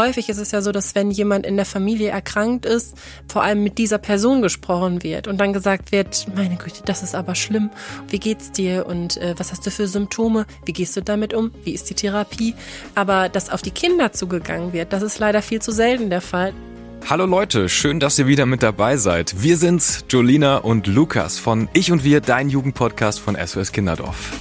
häufig ist es ja so, dass wenn jemand in der Familie erkrankt ist, vor allem mit dieser Person gesprochen wird und dann gesagt wird, meine Güte, das ist aber schlimm. Wie geht's dir und äh, was hast du für Symptome? Wie gehst du damit um? Wie ist die Therapie? Aber dass auf die Kinder zugegangen wird, das ist leider viel zu selten der Fall. Hallo Leute, schön, dass ihr wieder mit dabei seid. Wir sind's, Jolina und Lukas von Ich und Wir, dein Jugendpodcast von SOS Kinderdorf.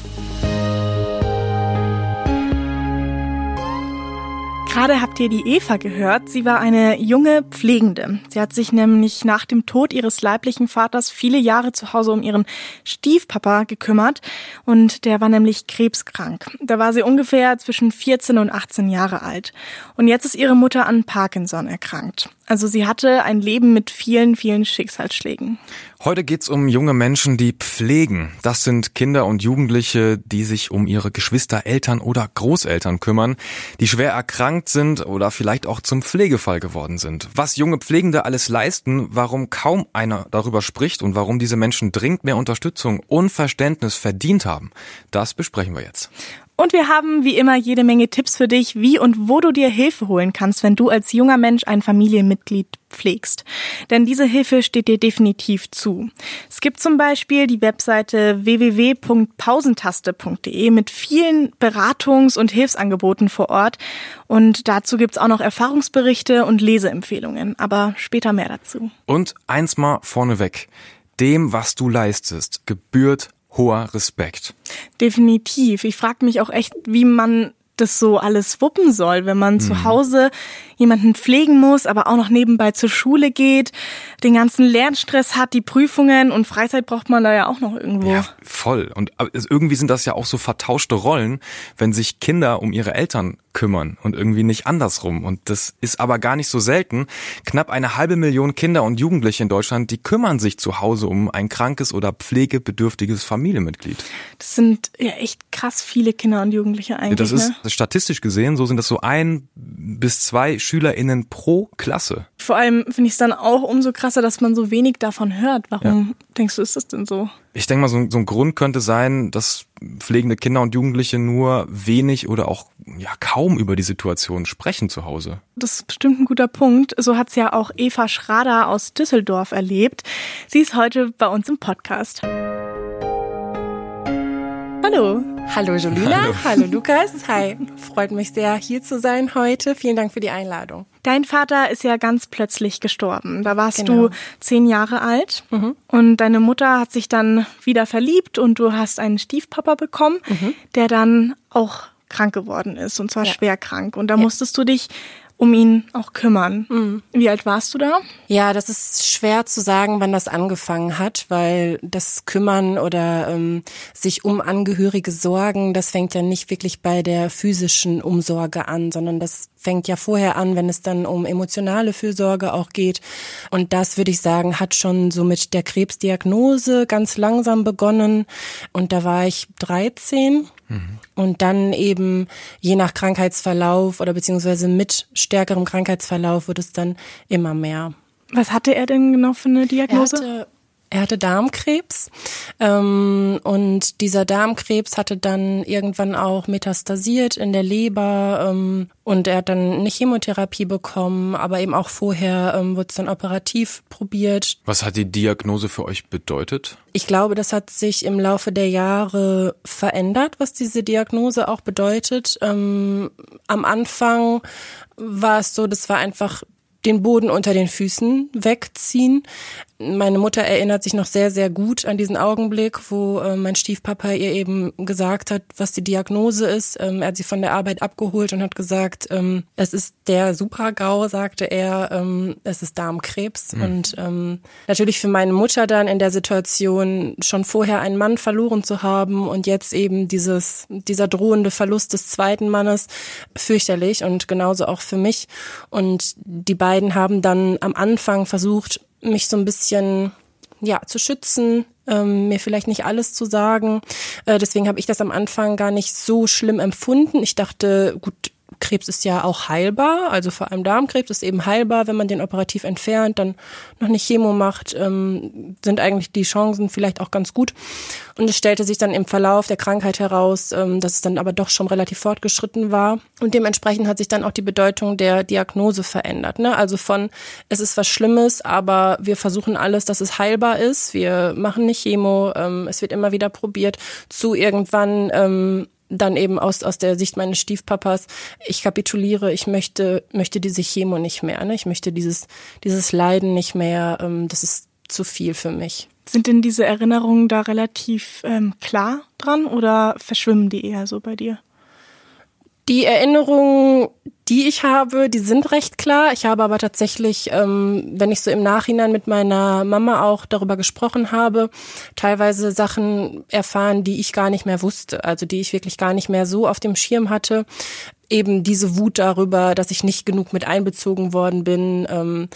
Gerade habt ihr die Eva gehört. Sie war eine junge Pflegende. Sie hat sich nämlich nach dem Tod ihres leiblichen Vaters viele Jahre zu Hause um ihren Stiefpapa gekümmert und der war nämlich krebskrank. Da war sie ungefähr zwischen 14 und 18 Jahre alt. Und jetzt ist ihre Mutter an Parkinson erkrankt. Also sie hatte ein Leben mit vielen, vielen Schicksalsschlägen. Heute geht's um junge Menschen, die pflegen. Das sind Kinder und Jugendliche, die sich um ihre Geschwister, Eltern oder Großeltern kümmern, die schwer erkrankt sind oder vielleicht auch zum Pflegefall geworden sind. Was junge Pflegende alles leisten, warum kaum einer darüber spricht und warum diese Menschen dringend mehr Unterstützung und Verständnis verdient haben, das besprechen wir jetzt. Und wir haben wie immer jede Menge Tipps für dich, wie und wo du dir Hilfe holen kannst, wenn du als junger Mensch ein Familienmitglied pflegst. Denn diese Hilfe steht dir definitiv zu. Es gibt zum Beispiel die Webseite www.pausentaste.de mit vielen Beratungs- und Hilfsangeboten vor Ort. Und dazu gibt's auch noch Erfahrungsberichte und Leseempfehlungen. Aber später mehr dazu. Und eins mal vorneweg. Dem, was du leistest, gebührt hoher Respekt. Definitiv. Ich frage mich auch echt, wie man das so alles wuppen soll, wenn man mhm. zu Hause jemanden pflegen muss, aber auch noch nebenbei zur Schule geht, den ganzen Lernstress hat, die Prüfungen und Freizeit braucht man da ja auch noch irgendwo. Ja, voll. Und irgendwie sind das ja auch so vertauschte Rollen, wenn sich Kinder um ihre Eltern kümmern und irgendwie nicht andersrum. Und das ist aber gar nicht so selten. Knapp eine halbe Million Kinder und Jugendliche in Deutschland, die kümmern sich zu Hause um ein krankes oder pflegebedürftiges Familienmitglied. Das sind ja echt krass viele Kinder und Jugendliche eigentlich. Das ist ne? statistisch gesehen, so sind das so ein bis zwei SchülerInnen pro Klasse. Vor allem finde ich es dann auch umso krasser, dass man so wenig davon hört. Warum ja. denkst du, ist das denn so? Ich denke mal, so, so, ein Grund könnte sein, dass pflegende Kinder und Jugendliche nur wenig oder auch ja kaum über die Situation sprechen zu Hause. Das ist bestimmt ein guter Punkt. So hat's ja auch Eva Schrader aus Düsseldorf erlebt. Sie ist heute bei uns im Podcast. Hallo. Hallo Jolina, hallo. hallo Lukas. Hi, freut mich sehr, hier zu sein heute. Vielen Dank für die Einladung. Dein Vater ist ja ganz plötzlich gestorben. Da warst genau. du zehn Jahre alt mhm. und deine Mutter hat sich dann wieder verliebt und du hast einen Stiefpapa bekommen, mhm. der dann auch krank geworden ist und zwar ja. schwer krank. Und da ja. musstest du dich um ihn auch kümmern. Mhm. Wie alt warst du da? Ja, das ist schwer zu sagen, wann das angefangen hat, weil das Kümmern oder ähm, sich um Angehörige sorgen, das fängt ja nicht wirklich bei der physischen Umsorge an, sondern das fängt ja vorher an, wenn es dann um emotionale Fürsorge auch geht. Und das würde ich sagen, hat schon so mit der Krebsdiagnose ganz langsam begonnen. Und da war ich 13. Mhm. Und dann eben je nach Krankheitsverlauf oder beziehungsweise mit stärkerem Krankheitsverlauf wird es dann immer mehr. Was hatte er denn genau für eine Diagnose? Er hatte Darmkrebs ähm, und dieser Darmkrebs hatte dann irgendwann auch metastasiert in der Leber ähm, und er hat dann eine Chemotherapie bekommen, aber eben auch vorher ähm, wurde es dann operativ probiert. Was hat die Diagnose für euch bedeutet? Ich glaube, das hat sich im Laufe der Jahre verändert, was diese Diagnose auch bedeutet. Ähm, am Anfang war es so, das war einfach den Boden unter den Füßen wegziehen. Meine Mutter erinnert sich noch sehr, sehr gut an diesen Augenblick, wo äh, mein Stiefpapa ihr eben gesagt hat, was die Diagnose ist. Ähm, er hat sie von der Arbeit abgeholt und hat gesagt, ähm, es ist der Supergau, sagte er, ähm, es ist Darmkrebs. Mhm. Und ähm, natürlich für meine Mutter dann in der Situation schon vorher einen Mann verloren zu haben und jetzt eben dieses, dieser drohende Verlust des zweiten Mannes fürchterlich und genauso auch für mich. Und die beiden haben dann am Anfang versucht, mich so ein bisschen ja zu schützen, ähm, mir vielleicht nicht alles zu sagen. Äh, deswegen habe ich das am Anfang gar nicht so schlimm empfunden. Ich dachte, gut, Krebs ist ja auch heilbar, also vor allem Darmkrebs ist eben heilbar, wenn man den operativ entfernt, dann noch nicht Chemo macht, ähm, sind eigentlich die Chancen vielleicht auch ganz gut. Und es stellte sich dann im Verlauf der Krankheit heraus, ähm, dass es dann aber doch schon relativ fortgeschritten war. Und dementsprechend hat sich dann auch die Bedeutung der Diagnose verändert. Ne? Also von, es ist was Schlimmes, aber wir versuchen alles, dass es heilbar ist. Wir machen nicht Chemo, ähm, es wird immer wieder probiert, zu irgendwann ähm, dann eben aus, aus der Sicht meines Stiefpapas, ich kapituliere, ich möchte, möchte diese Chemo nicht mehr, ne? ich möchte dieses, dieses Leiden nicht mehr, ähm, das ist zu viel für mich. Sind denn diese Erinnerungen da relativ ähm, klar dran oder verschwimmen die eher so bei dir? Die Erinnerungen, die ich habe, die sind recht klar. Ich habe aber tatsächlich, ähm, wenn ich so im Nachhinein mit meiner Mama auch darüber gesprochen habe, teilweise Sachen erfahren, die ich gar nicht mehr wusste, also die ich wirklich gar nicht mehr so auf dem Schirm hatte. Eben diese Wut darüber, dass ich nicht genug mit einbezogen worden bin. Ähm,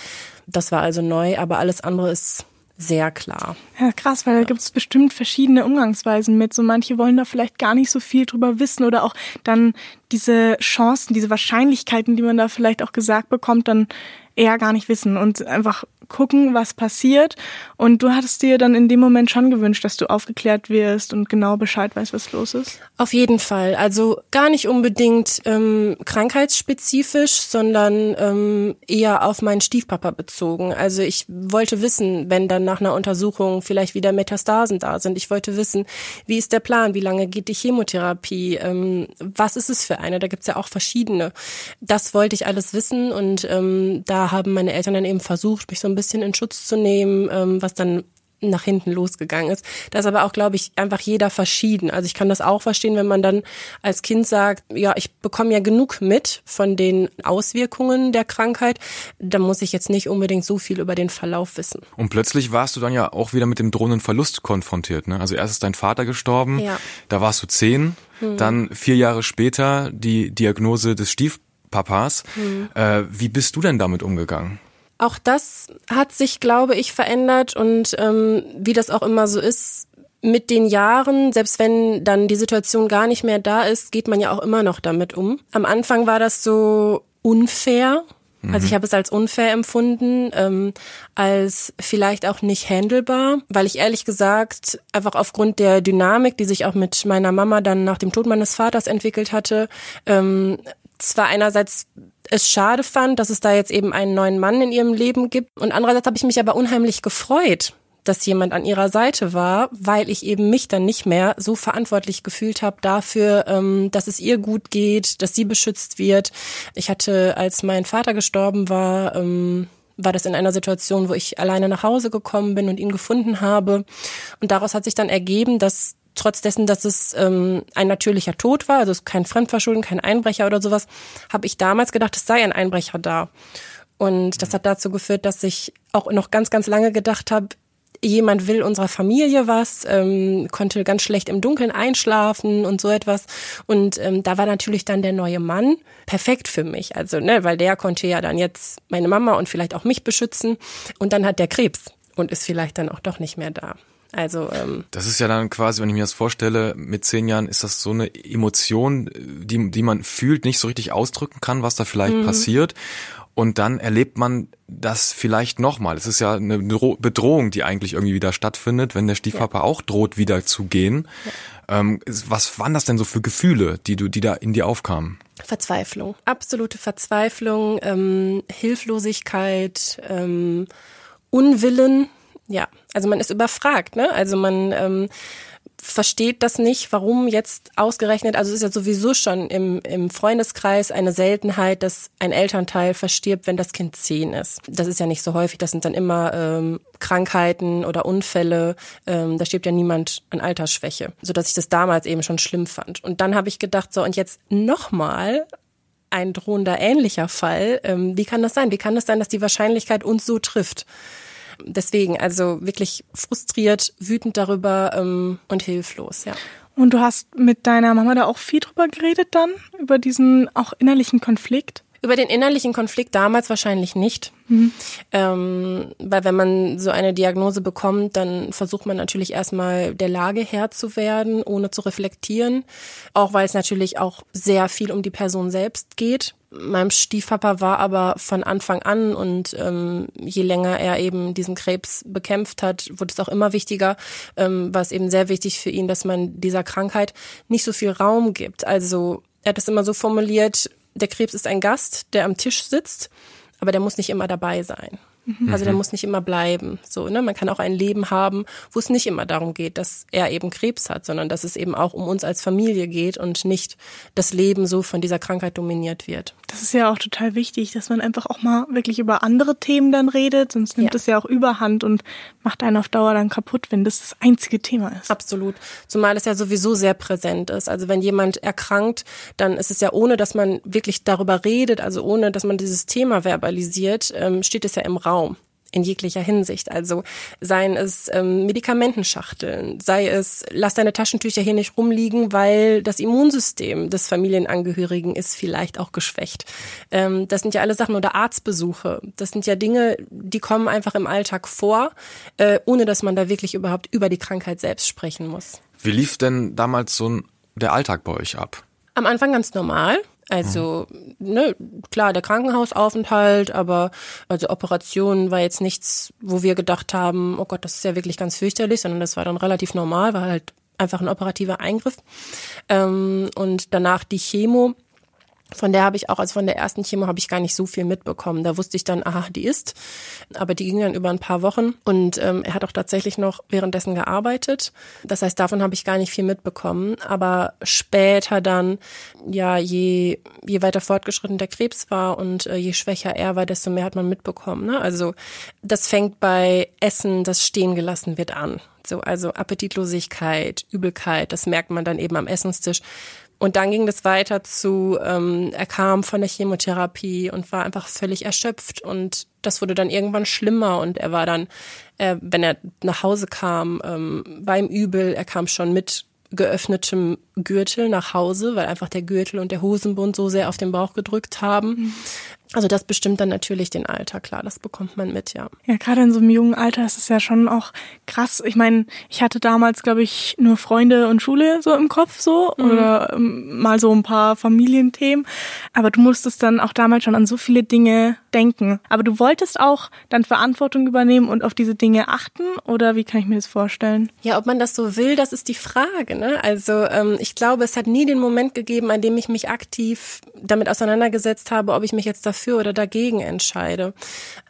das war also neu, aber alles andere ist sehr klar. Ja, krass, weil da gibt es bestimmt verschiedene Umgangsweisen mit. So manche wollen da vielleicht gar nicht so viel drüber wissen oder auch dann diese Chancen, diese Wahrscheinlichkeiten, die man da vielleicht auch gesagt bekommt, dann eher gar nicht wissen und einfach gucken, was passiert. Und du hattest dir dann in dem Moment schon gewünscht, dass du aufgeklärt wirst und genau Bescheid weißt, was los ist? Auf jeden Fall. Also gar nicht unbedingt ähm, krankheitsspezifisch, sondern ähm, eher auf meinen Stiefpapa bezogen. Also ich wollte wissen, wenn dann nach einer Untersuchung vielleicht wieder Metastasen da sind. Ich wollte wissen, wie ist der Plan, wie lange geht die Chemotherapie, ähm, was ist es für eine? Da gibt's ja auch verschiedene. Das wollte ich alles wissen und ähm, da haben meine Eltern dann eben versucht, mich so ein bisschen in Schutz zu nehmen, ähm, was dann nach hinten losgegangen ist. Da ist aber auch, glaube ich, einfach jeder verschieden. Also ich kann das auch verstehen, wenn man dann als Kind sagt, ja, ich bekomme ja genug mit von den Auswirkungen der Krankheit, dann muss ich jetzt nicht unbedingt so viel über den Verlauf wissen. Und plötzlich warst du dann ja auch wieder mit dem drohenden Verlust konfrontiert. Ne? Also erst ist dein Vater gestorben, ja. da warst du zehn, hm. dann vier Jahre später die Diagnose des Stiefpapas. Hm. Äh, wie bist du denn damit umgegangen? Auch das hat sich, glaube ich, verändert und ähm, wie das auch immer so ist, mit den Jahren, selbst wenn dann die Situation gar nicht mehr da ist, geht man ja auch immer noch damit um. Am Anfang war das so unfair. Also ich mhm. habe es als unfair empfunden, ähm, als vielleicht auch nicht handelbar, weil ich ehrlich gesagt einfach aufgrund der Dynamik, die sich auch mit meiner Mama dann nach dem Tod meines Vaters entwickelt hatte, ähm, zwar einerseits es schade fand, dass es da jetzt eben einen neuen Mann in ihrem Leben gibt. Und andererseits habe ich mich aber unheimlich gefreut, dass jemand an ihrer Seite war, weil ich eben mich dann nicht mehr so verantwortlich gefühlt habe dafür, ähm, dass es ihr gut geht, dass sie beschützt wird. Ich hatte, als mein Vater gestorben war, ähm, war das in einer Situation, wo ich alleine nach Hause gekommen bin und ihn gefunden habe. Und daraus hat sich dann ergeben, dass trotz dessen, dass es ähm, ein natürlicher Tod war, also kein Fremdverschulden, kein Einbrecher oder sowas, habe ich damals gedacht, es sei ein Einbrecher da. Und das hat dazu geführt, dass ich auch noch ganz, ganz lange gedacht habe, jemand will unserer Familie was, ähm, konnte ganz schlecht im Dunkeln einschlafen und so etwas. Und ähm, da war natürlich dann der neue Mann perfekt für mich. Also, ne, weil der konnte ja dann jetzt meine Mama und vielleicht auch mich beschützen. Und dann hat der Krebs und ist vielleicht dann auch doch nicht mehr da. Also ähm, das ist ja dann quasi, wenn ich mir das vorstelle, mit zehn Jahren ist das so eine Emotion, die die man fühlt, nicht so richtig ausdrücken kann, was da vielleicht mhm. passiert. Und dann erlebt man das vielleicht nochmal. Es ist ja eine Bedrohung, die eigentlich irgendwie wieder stattfindet, wenn der Stiefpapa ja. auch droht, wieder zu gehen. Ja. Ähm, was waren das denn so für Gefühle, die du, die da in dir aufkamen? Verzweiflung, absolute Verzweiflung, ähm, Hilflosigkeit, ähm, Unwillen ja, also man ist überfragt, ne? Also man ähm, versteht das nicht, warum jetzt ausgerechnet, also es ist ja sowieso schon im, im Freundeskreis eine Seltenheit, dass ein Elternteil verstirbt, wenn das Kind zehn ist. Das ist ja nicht so häufig, das sind dann immer ähm, Krankheiten oder Unfälle, ähm, da stirbt ja niemand an Altersschwäche, sodass ich das damals eben schon schlimm fand. Und dann habe ich gedacht, so und jetzt nochmal ein drohender ähnlicher Fall, ähm, wie kann das sein? Wie kann das sein, dass die Wahrscheinlichkeit uns so trifft? Deswegen, also wirklich frustriert, wütend darüber ähm, und hilflos, ja. Und du hast mit deiner Mama da auch viel drüber geredet dann, über diesen auch innerlichen Konflikt? Über den innerlichen Konflikt damals wahrscheinlich nicht. Mhm. Ähm, weil wenn man so eine Diagnose bekommt, dann versucht man natürlich erstmal der Lage Herr zu werden, ohne zu reflektieren. Auch weil es natürlich auch sehr viel um die Person selbst geht. Meinem Stiefpapa war aber von Anfang an und ähm, je länger er eben diesen Krebs bekämpft hat, wurde es auch immer wichtiger, ähm, war es eben sehr wichtig für ihn, dass man dieser Krankheit nicht so viel Raum gibt. Also er hat es immer so formuliert, der Krebs ist ein Gast, der am Tisch sitzt, aber der muss nicht immer dabei sein. Mhm. Also der muss nicht immer bleiben. So, ne? Man kann auch ein Leben haben, wo es nicht immer darum geht, dass er eben Krebs hat, sondern dass es eben auch um uns als Familie geht und nicht das Leben so von dieser Krankheit dominiert wird. Das ist ja auch total wichtig, dass man einfach auch mal wirklich über andere Themen dann redet, sonst nimmt es ja. ja auch überhand und macht einen auf Dauer dann kaputt, wenn das das einzige Thema ist. Absolut. Zumal es ja sowieso sehr präsent ist. Also wenn jemand erkrankt, dann ist es ja ohne, dass man wirklich darüber redet, also ohne, dass man dieses Thema verbalisiert, ähm, steht es ja im Raum. In jeglicher Hinsicht. Also seien es ähm, Medikamentenschachteln, sei es, lass deine Taschentücher hier nicht rumliegen, weil das Immunsystem des Familienangehörigen ist vielleicht auch geschwächt. Ähm, das sind ja alle Sachen oder Arztbesuche. Das sind ja Dinge, die kommen einfach im Alltag vor, äh, ohne dass man da wirklich überhaupt über die Krankheit selbst sprechen muss. Wie lief denn damals so ein, der Alltag bei euch ab? Am Anfang ganz normal. Also, ne, klar, der Krankenhausaufenthalt, aber also Operationen war jetzt nichts, wo wir gedacht haben, oh Gott, das ist ja wirklich ganz fürchterlich, sondern das war dann relativ normal, war halt einfach ein operativer Eingriff. Ähm, und danach die Chemo von der habe ich auch, also von der ersten Chemo habe ich gar nicht so viel mitbekommen. Da wusste ich dann, aha, die ist. Aber die ging dann über ein paar Wochen und ähm, er hat auch tatsächlich noch währenddessen gearbeitet. Das heißt, davon habe ich gar nicht viel mitbekommen. Aber später dann, ja, je, je weiter fortgeschritten der Krebs war und äh, je schwächer er war, desto mehr hat man mitbekommen. Ne? Also das fängt bei Essen, das stehen gelassen wird an. So, also Appetitlosigkeit, Übelkeit, das merkt man dann eben am Essenstisch. Und dann ging das weiter zu, ähm, er kam von der Chemotherapie und war einfach völlig erschöpft und das wurde dann irgendwann schlimmer und er war dann, äh, wenn er nach Hause kam, ähm, ihm übel, er kam schon mit geöffnetem Gürtel nach Hause, weil einfach der Gürtel und der Hosenbund so sehr auf den Bauch gedrückt haben. Mhm. Also das bestimmt dann natürlich den Alter, klar, das bekommt man mit, ja. Ja, gerade in so einem jungen Alter ist es ja schon auch krass. Ich meine, ich hatte damals, glaube ich, nur Freunde und Schule so im Kopf so mhm. oder ähm, mal so ein paar Familienthemen. Aber du musstest dann auch damals schon an so viele Dinge denken. Aber du wolltest auch dann Verantwortung übernehmen und auf diese Dinge achten oder wie kann ich mir das vorstellen? Ja, ob man das so will, das ist die Frage. Ne? Also ähm, ich glaube, es hat nie den Moment gegeben, an dem ich mich aktiv damit auseinandergesetzt habe, ob ich mich jetzt dafür dafür oder dagegen entscheide.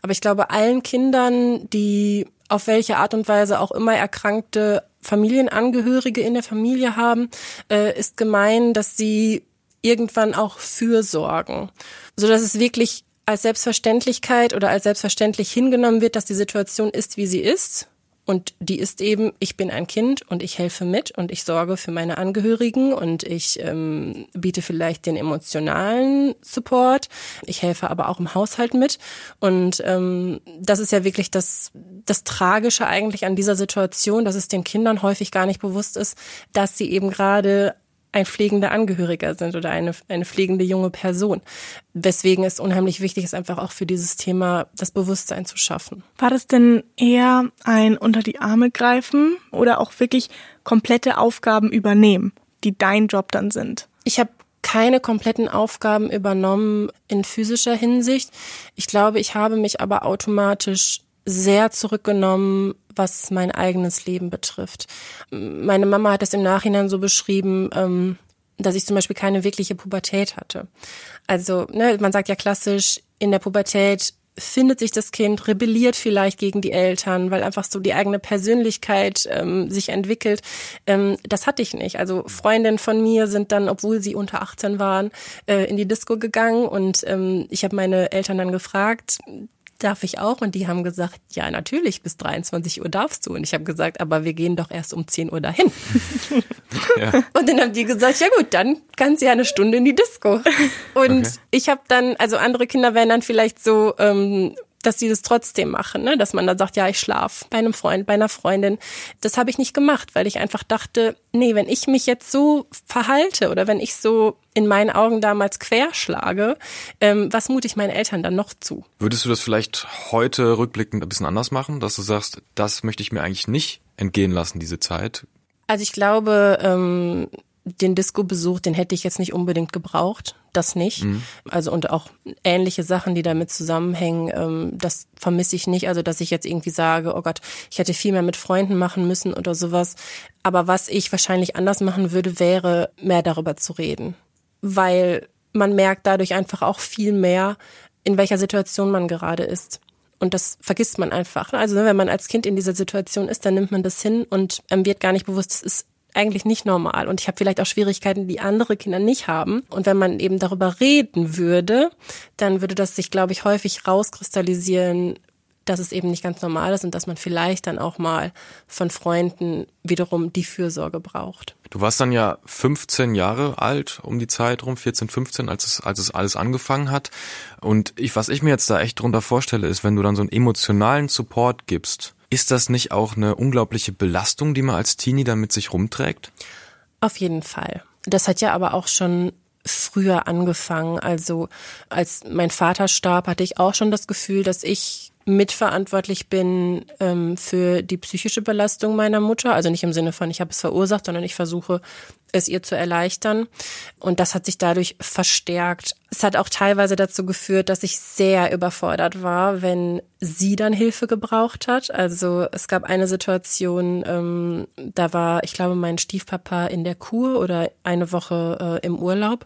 Aber ich glaube, allen Kindern, die auf welche Art und Weise auch immer erkrankte Familienangehörige in der Familie haben, äh, ist gemein, dass sie irgendwann auch fürsorgen, so dass es wirklich als Selbstverständlichkeit oder als selbstverständlich hingenommen wird, dass die Situation ist, wie sie ist und die ist eben, ich bin ein Kind und ich helfe mit und ich sorge für meine Angehörigen und ich ähm, biete vielleicht den emotionalen Support. Ich helfe aber auch im Haushalt mit. Und ähm, das ist ja wirklich das, das Tragische eigentlich an dieser Situation, dass es den Kindern häufig gar nicht bewusst ist, dass sie eben gerade ein pflegender Angehöriger sind oder eine, eine pflegende junge Person. Weswegen es unheimlich wichtig ist, einfach auch für dieses Thema das Bewusstsein zu schaffen. War das denn eher ein unter die Arme greifen oder auch wirklich komplette Aufgaben übernehmen, die dein Job dann sind? Ich habe keine kompletten Aufgaben übernommen in physischer Hinsicht. Ich glaube, ich habe mich aber automatisch sehr zurückgenommen, was mein eigenes Leben betrifft. Meine Mama hat das im Nachhinein so beschrieben, ähm, dass ich zum Beispiel keine wirkliche Pubertät hatte. Also, ne, man sagt ja klassisch, in der Pubertät findet sich das Kind, rebelliert vielleicht gegen die Eltern, weil einfach so die eigene Persönlichkeit ähm, sich entwickelt. Ähm, das hatte ich nicht. Also Freundinnen von mir sind dann, obwohl sie unter 18 waren, äh, in die Disco gegangen und ähm, ich habe meine Eltern dann gefragt, darf ich auch? Und die haben gesagt, ja, natürlich, bis 23 Uhr darfst du. Und ich habe gesagt, aber wir gehen doch erst um 10 Uhr dahin. ja. Und dann haben die gesagt, ja gut, dann kann sie ja eine Stunde in die Disco. Und okay. ich habe dann, also andere Kinder wären dann vielleicht so, ähm, dass sie das trotzdem machen, ne? dass man dann sagt, ja, ich schlaf bei einem Freund, bei einer Freundin. Das habe ich nicht gemacht, weil ich einfach dachte, nee, wenn ich mich jetzt so verhalte oder wenn ich so in meinen Augen damals querschlage, ähm, was mute ich meinen Eltern dann noch zu? Würdest du das vielleicht heute rückblickend ein bisschen anders machen, dass du sagst, das möchte ich mir eigentlich nicht entgehen lassen, diese Zeit? Also ich glaube, ähm, den Disco-Besuch, den hätte ich jetzt nicht unbedingt gebraucht, das nicht. Mhm. Also und auch ähnliche Sachen, die damit zusammenhängen, ähm, das vermisse ich nicht. Also dass ich jetzt irgendwie sage, oh Gott, ich hätte viel mehr mit Freunden machen müssen oder sowas. Aber was ich wahrscheinlich anders machen würde, wäre mehr darüber zu reden, weil man merkt dadurch einfach auch viel mehr, in welcher Situation man gerade ist. Und das vergisst man einfach. Also wenn man als Kind in dieser Situation ist, dann nimmt man das hin und wird gar nicht bewusst, das ist eigentlich nicht normal. Und ich habe vielleicht auch Schwierigkeiten, die andere Kinder nicht haben. Und wenn man eben darüber reden würde, dann würde das sich, glaube ich, häufig rauskristallisieren, dass es eben nicht ganz normal ist und dass man vielleicht dann auch mal von Freunden wiederum die Fürsorge braucht. Du warst dann ja 15 Jahre alt um die Zeit rum, 14, 15, als es, als es alles angefangen hat. Und ich, was ich mir jetzt da echt drunter vorstelle, ist, wenn du dann so einen emotionalen Support gibst, ist das nicht auch eine unglaubliche Belastung, die man als Teenie dann mit sich rumträgt? Auf jeden Fall. Das hat ja aber auch schon früher angefangen. Also als mein Vater starb, hatte ich auch schon das Gefühl, dass ich mitverantwortlich bin ähm, für die psychische Belastung meiner Mutter. Also nicht im Sinne von, ich habe es verursacht, sondern ich versuche es ihr zu erleichtern. Und das hat sich dadurch verstärkt. Es hat auch teilweise dazu geführt, dass ich sehr überfordert war, wenn sie dann Hilfe gebraucht hat. Also es gab eine Situation, ähm, da war, ich glaube, mein Stiefpapa in der Kur oder eine Woche äh, im Urlaub.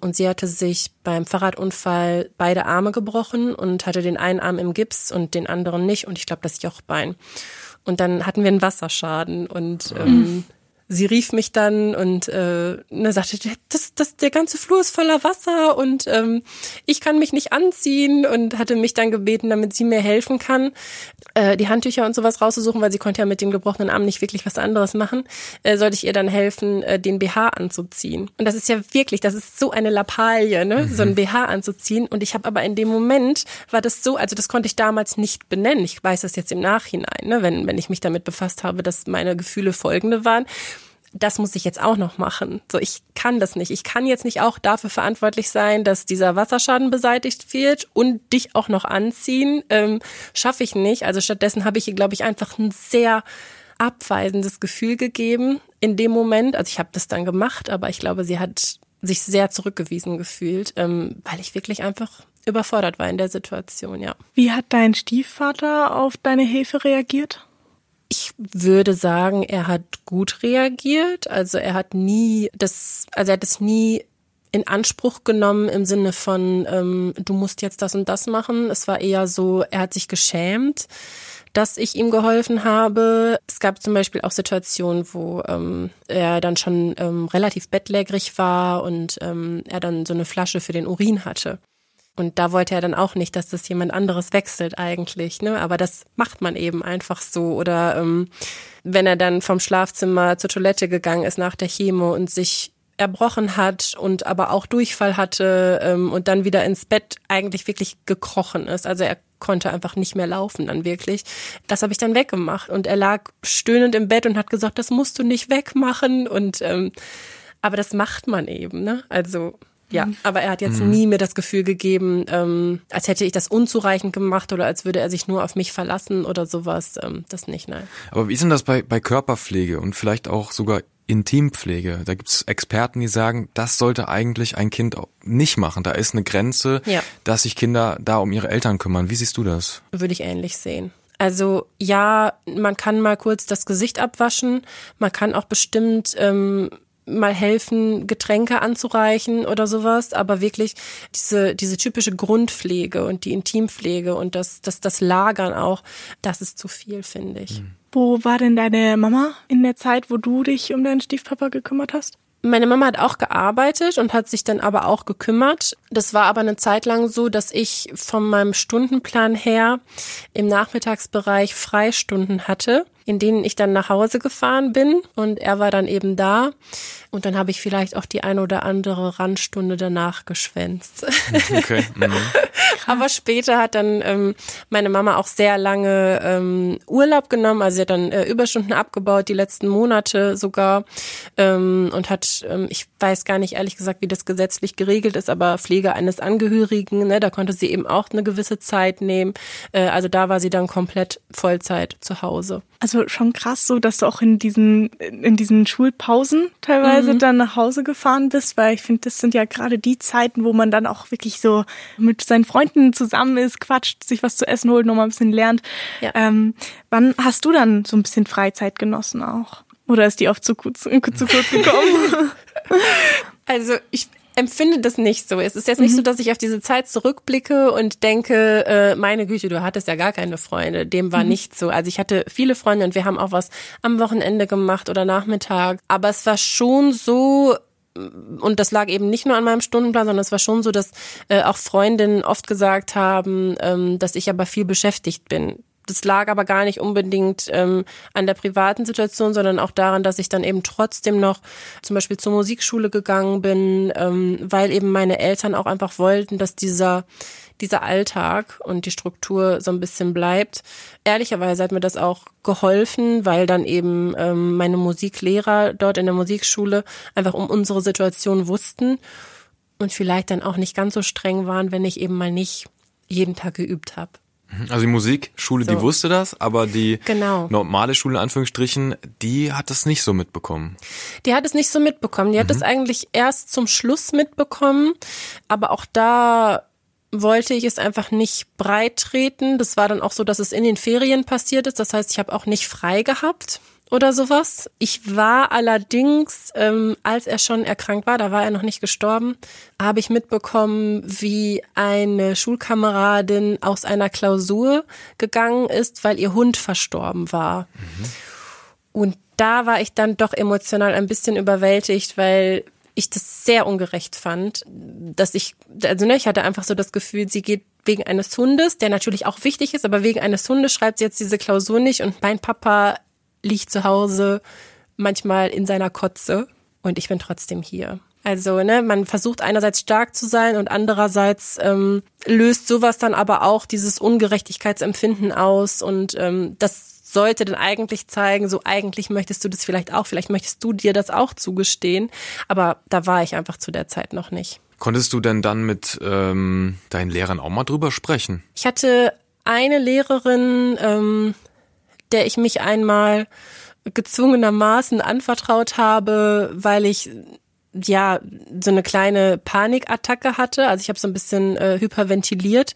Und sie hatte sich beim Fahrradunfall beide Arme gebrochen und hatte den einen Arm im Gips und den anderen nicht. Und ich glaube, das Jochbein. Und dann hatten wir einen Wasserschaden und ähm, sie rief mich dann und äh, ne, sagte, das, das, der ganze Flur ist voller Wasser und ähm, ich kann mich nicht anziehen und hatte mich dann gebeten, damit sie mir helfen kann, äh, die Handtücher und sowas rauszusuchen, weil sie konnte ja mit dem gebrochenen Arm nicht wirklich was anderes machen, äh, sollte ich ihr dann helfen, äh, den BH anzuziehen. Und das ist ja wirklich, das ist so eine Lappalie, ne, mhm. so ein BH anzuziehen. Und ich habe aber in dem Moment war das so, also das konnte ich damals nicht benennen. Ich weiß das jetzt im Nachhinein, ne, wenn, wenn ich mich damit befasst habe, dass meine Gefühle folgende waren das muss ich jetzt auch noch machen. So, ich kann das nicht. Ich kann jetzt nicht auch dafür verantwortlich sein, dass dieser Wasserschaden beseitigt wird und dich auch noch anziehen. Ähm, Schaffe ich nicht. Also stattdessen habe ich ihr, glaube ich, einfach ein sehr abweisendes Gefühl gegeben in dem Moment. Also ich habe das dann gemacht, aber ich glaube, sie hat sich sehr zurückgewiesen gefühlt, ähm, weil ich wirklich einfach überfordert war in der Situation, ja. Wie hat dein Stiefvater auf deine Hilfe reagiert? Ich würde sagen, er hat gut reagiert. Also er hat nie das, also er hat es nie in Anspruch genommen im Sinne von, ähm, du musst jetzt das und das machen. Es war eher so, er hat sich geschämt, dass ich ihm geholfen habe. Es gab zum Beispiel auch Situationen, wo ähm, er dann schon ähm, relativ bettlägerig war und ähm, er dann so eine Flasche für den Urin hatte. Und da wollte er dann auch nicht, dass das jemand anderes wechselt eigentlich, ne? Aber das macht man eben einfach so. Oder ähm, wenn er dann vom Schlafzimmer zur Toilette gegangen ist nach der Chemo und sich erbrochen hat und aber auch Durchfall hatte ähm, und dann wieder ins Bett eigentlich wirklich gekrochen ist. Also er konnte einfach nicht mehr laufen dann wirklich. Das habe ich dann weggemacht und er lag stöhnend im Bett und hat gesagt, das musst du nicht wegmachen und ähm, aber das macht man eben, ne? Also ja, mhm. aber er hat jetzt mhm. nie mir das Gefühl gegeben, ähm, als hätte ich das unzureichend gemacht oder als würde er sich nur auf mich verlassen oder sowas. Ähm, das nicht, nein. Aber wie ist denn das bei, bei Körperpflege und vielleicht auch sogar Intimpflege? Da gibt's Experten, die sagen, das sollte eigentlich ein Kind nicht machen. Da ist eine Grenze, ja. dass sich Kinder da um ihre Eltern kümmern. Wie siehst du das? Würde ich ähnlich sehen. Also ja, man kann mal kurz das Gesicht abwaschen, man kann auch bestimmt ähm, mal helfen, Getränke anzureichen oder sowas, aber wirklich diese, diese typische Grundpflege und die Intimpflege und das, das, das Lagern auch, das ist zu viel, finde ich. Mhm. Wo war denn deine Mama in der Zeit, wo du dich um deinen Stiefpapa gekümmert hast? Meine Mama hat auch gearbeitet und hat sich dann aber auch gekümmert. Das war aber eine Zeit lang so, dass ich von meinem Stundenplan her im Nachmittagsbereich Freistunden hatte, in denen ich dann nach Hause gefahren bin und er war dann eben da. Und dann habe ich vielleicht auch die ein oder andere Randstunde danach geschwänzt. Okay. Mhm. Aber später hat dann ähm, meine Mama auch sehr lange ähm, Urlaub genommen. Also sie hat dann äh, Überstunden abgebaut, die letzten Monate sogar. Ähm, und hat, ähm, ich weiß gar nicht ehrlich gesagt, wie das gesetzlich geregelt ist, aber Pflege eines Angehörigen, ne, da konnte sie eben auch eine gewisse Zeit nehmen. Äh, also da war sie dann komplett Vollzeit zu Hause. Also schon krass so, dass du auch in diesen, in diesen Schulpausen teilweise mhm. dann nach Hause gefahren bist, weil ich finde, das sind ja gerade die Zeiten, wo man dann auch wirklich so mit seinen Freunden zusammen ist, quatscht, sich was zu essen holt, nochmal ein bisschen lernt. Ja. Ähm, wann hast du dann so ein bisschen Freizeit genossen auch? Oder ist die oft zu kurz, zu kurz gekommen? also ich empfinde das nicht so. Es ist jetzt nicht mhm. so, dass ich auf diese Zeit zurückblicke und denke, äh, meine Güte, du hattest ja gar keine Freunde. Dem war mhm. nicht so. Also ich hatte viele Freunde und wir haben auch was am Wochenende gemacht oder Nachmittag. Aber es war schon so, und das lag eben nicht nur an meinem Stundenplan, sondern es war schon so, dass äh, auch Freundinnen oft gesagt haben, ähm, dass ich aber viel beschäftigt bin das lag aber gar nicht unbedingt ähm, an der privaten Situation, sondern auch daran, dass ich dann eben trotzdem noch zum Beispiel zur Musikschule gegangen bin, ähm, weil eben meine Eltern auch einfach wollten, dass dieser dieser Alltag und die Struktur so ein bisschen bleibt. Ehrlicherweise hat mir das auch geholfen, weil dann eben ähm, meine Musiklehrer dort in der Musikschule einfach um unsere Situation wussten und vielleicht dann auch nicht ganz so streng waren, wenn ich eben mal nicht jeden Tag geübt habe. Mhm. Also die Musikschule, so. die wusste das, aber die genau. normale Schule in Anführungsstrichen, die hat das nicht so mitbekommen. Die hat es nicht so mitbekommen. Die mhm. hat es eigentlich erst zum Schluss mitbekommen, aber auch da wollte ich es einfach nicht breit treten. Das war dann auch so, dass es in den Ferien passiert ist. Das heißt, ich habe auch nicht frei gehabt oder sowas. Ich war allerdings, ähm, als er schon erkrankt war, da war er noch nicht gestorben, habe ich mitbekommen, wie eine Schulkameradin aus einer Klausur gegangen ist, weil ihr Hund verstorben war. Mhm. Und da war ich dann doch emotional ein bisschen überwältigt, weil ich das sehr ungerecht fand, dass ich, also ne, ich hatte einfach so das Gefühl, sie geht wegen eines Hundes, der natürlich auch wichtig ist, aber wegen eines Hundes schreibt sie jetzt diese Klausur nicht und mein Papa liegt zu Hause manchmal in seiner Kotze und ich bin trotzdem hier. Also, ne, man versucht einerseits stark zu sein und andererseits ähm, löst sowas dann aber auch dieses Ungerechtigkeitsempfinden aus und ähm, das sollte dann eigentlich zeigen, so eigentlich möchtest du das vielleicht auch, vielleicht möchtest du dir das auch zugestehen, aber da war ich einfach zu der Zeit noch nicht. Konntest du denn dann mit ähm, deinen Lehrern auch mal drüber sprechen? Ich hatte eine Lehrerin, ähm, der ich mich einmal gezwungenermaßen anvertraut habe, weil ich ja so eine kleine Panikattacke hatte. Also ich habe so ein bisschen äh, hyperventiliert